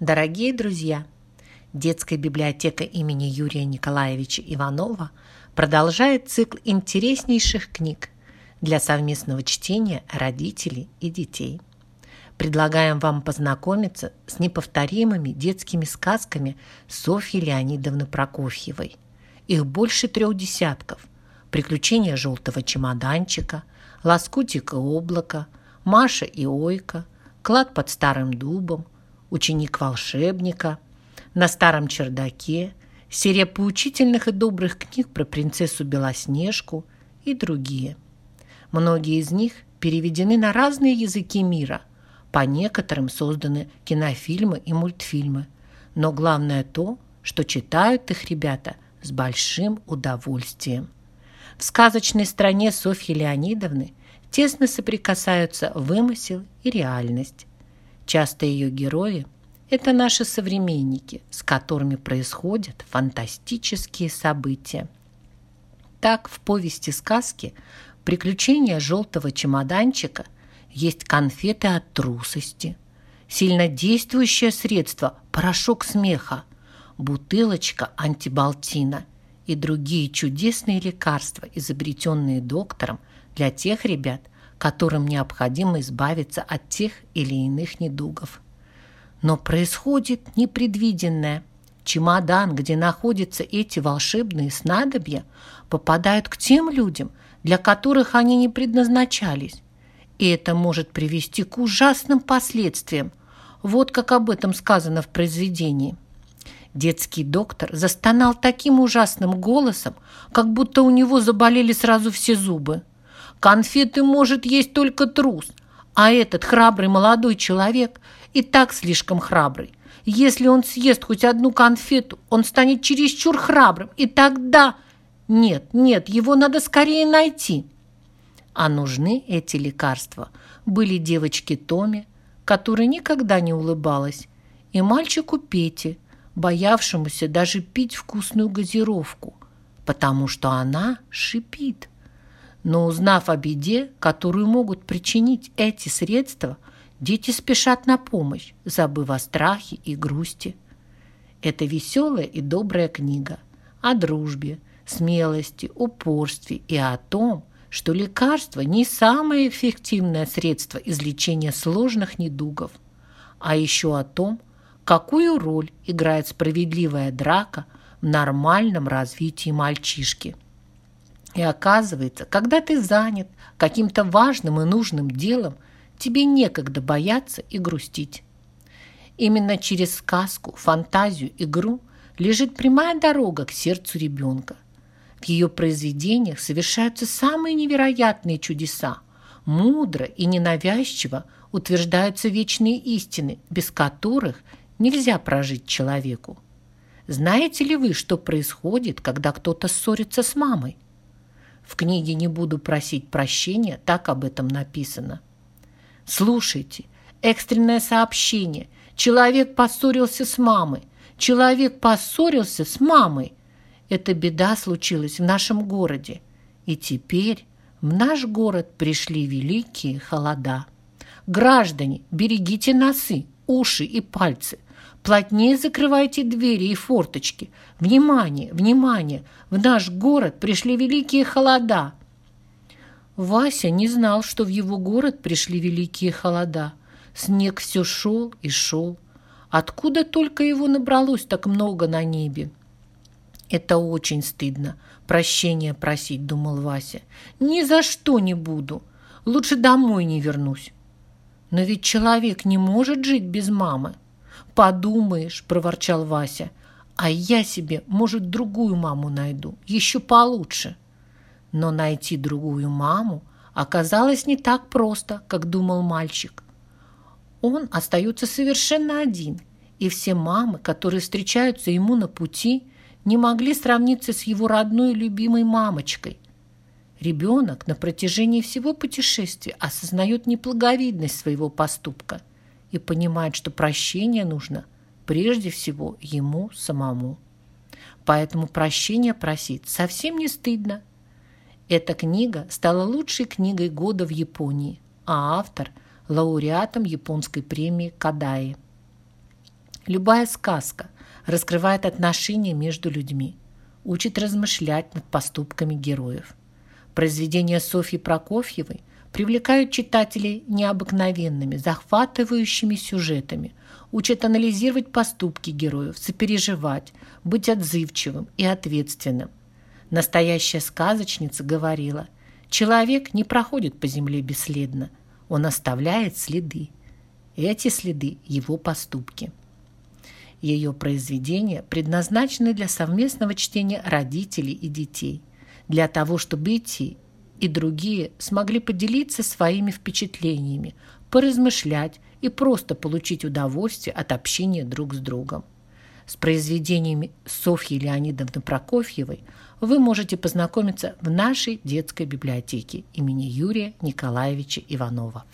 Дорогие друзья, детская библиотека имени Юрия Николаевича Иванова продолжает цикл интереснейших книг для совместного чтения родителей и детей. Предлагаем вам познакомиться с неповторимыми детскими сказками Софьи Леонидовны Прокофьевой. Их больше трех десятков. «Приключения желтого чемоданчика», «Лоскутик и облако», «Маша и Ойка», «Клад под старым дубом», ученик волшебника, на старом чердаке, серия поучительных и добрых книг про принцессу Белоснежку и другие. Многие из них переведены на разные языки мира, по некоторым созданы кинофильмы и мультфильмы, но главное то, что читают их ребята с большим удовольствием. В сказочной стране Софьи Леонидовны тесно соприкасаются вымысел и реальность. Часто ее герои – это наши современники, с которыми происходят фантастические события. Так в повести сказки «Приключения желтого чемоданчика» есть конфеты от трусости, сильнодействующее средство – порошок смеха, бутылочка антибалтина и другие чудесные лекарства, изобретенные доктором для тех ребят, которым необходимо избавиться от тех или иных недугов. Но происходит непредвиденное. Чемодан, где находятся эти волшебные снадобья, попадают к тем людям, для которых они не предназначались. И это может привести к ужасным последствиям. Вот как об этом сказано в произведении. Детский доктор застонал таким ужасным голосом, как будто у него заболели сразу все зубы. Конфеты может есть только трус, а этот храбрый молодой человек и так слишком храбрый. Если он съест хоть одну конфету, он станет чересчур храбрым, и тогда... Нет, нет, его надо скорее найти. А нужны эти лекарства были девочке Томе, которая никогда не улыбалась, и мальчику Пете, боявшемуся даже пить вкусную газировку, потому что она шипит. Но узнав о беде, которую могут причинить эти средства, дети спешат на помощь, забыв о страхе и грусти. Это веселая и добрая книга о дружбе, смелости, упорстве и о том, что лекарство не самое эффективное средство излечения сложных недугов, а еще о том, какую роль играет справедливая драка в нормальном развитии мальчишки. И оказывается, когда ты занят каким-то важным и нужным делом, тебе некогда бояться и грустить. Именно через сказку, фантазию, игру лежит прямая дорога к сердцу ребенка. В ее произведениях совершаются самые невероятные чудеса. Мудро и ненавязчиво утверждаются вечные истины, без которых нельзя прожить человеку. Знаете ли вы, что происходит, когда кто-то ссорится с мамой? В книге «Не буду просить прощения» так об этом написано. Слушайте, экстренное сообщение. Человек поссорился с мамой. Человек поссорился с мамой. Эта беда случилась в нашем городе. И теперь в наш город пришли великие холода. Граждане, берегите носы, уши и пальцы – Плотнее закрывайте двери и форточки. Внимание, внимание! В наш город пришли великие холода. Вася не знал, что в его город пришли великие холода. Снег все шел и шел. Откуда только его набралось так много на небе? Это очень стыдно. Прощения просить, думал Вася. Ни за что не буду. Лучше домой не вернусь. Но ведь человек не может жить без мамы. «Подумаешь», – проворчал Вася, «а я себе, может, другую маму найду, еще получше». Но найти другую маму оказалось не так просто, как думал мальчик. Он остается совершенно один, и все мамы, которые встречаются ему на пути, не могли сравниться с его родной любимой мамочкой. Ребенок на протяжении всего путешествия осознает неблаговидность своего поступка – и понимает, что прощение нужно прежде всего ему самому. Поэтому прощения просить совсем не стыдно. Эта книга стала лучшей книгой года в Японии, а автор – лауреатом японской премии Кадаи. Любая сказка раскрывает отношения между людьми, учит размышлять над поступками героев. Произведения Софьи Прокофьевой привлекают читателей необыкновенными, захватывающими сюжетами, учат анализировать поступки героев, сопереживать, быть отзывчивым и ответственным. Настоящая сказочница говорила, человек не проходит по земле бесследно, он оставляет следы. Эти следы – его поступки. Ее произведения предназначены для совместного чтения родителей и детей, для того, чтобы идти и другие смогли поделиться своими впечатлениями, поразмышлять и просто получить удовольствие от общения друг с другом. С произведениями Софьи Леонидовны Прокофьевой вы можете познакомиться в нашей детской библиотеке имени Юрия Николаевича Иванова.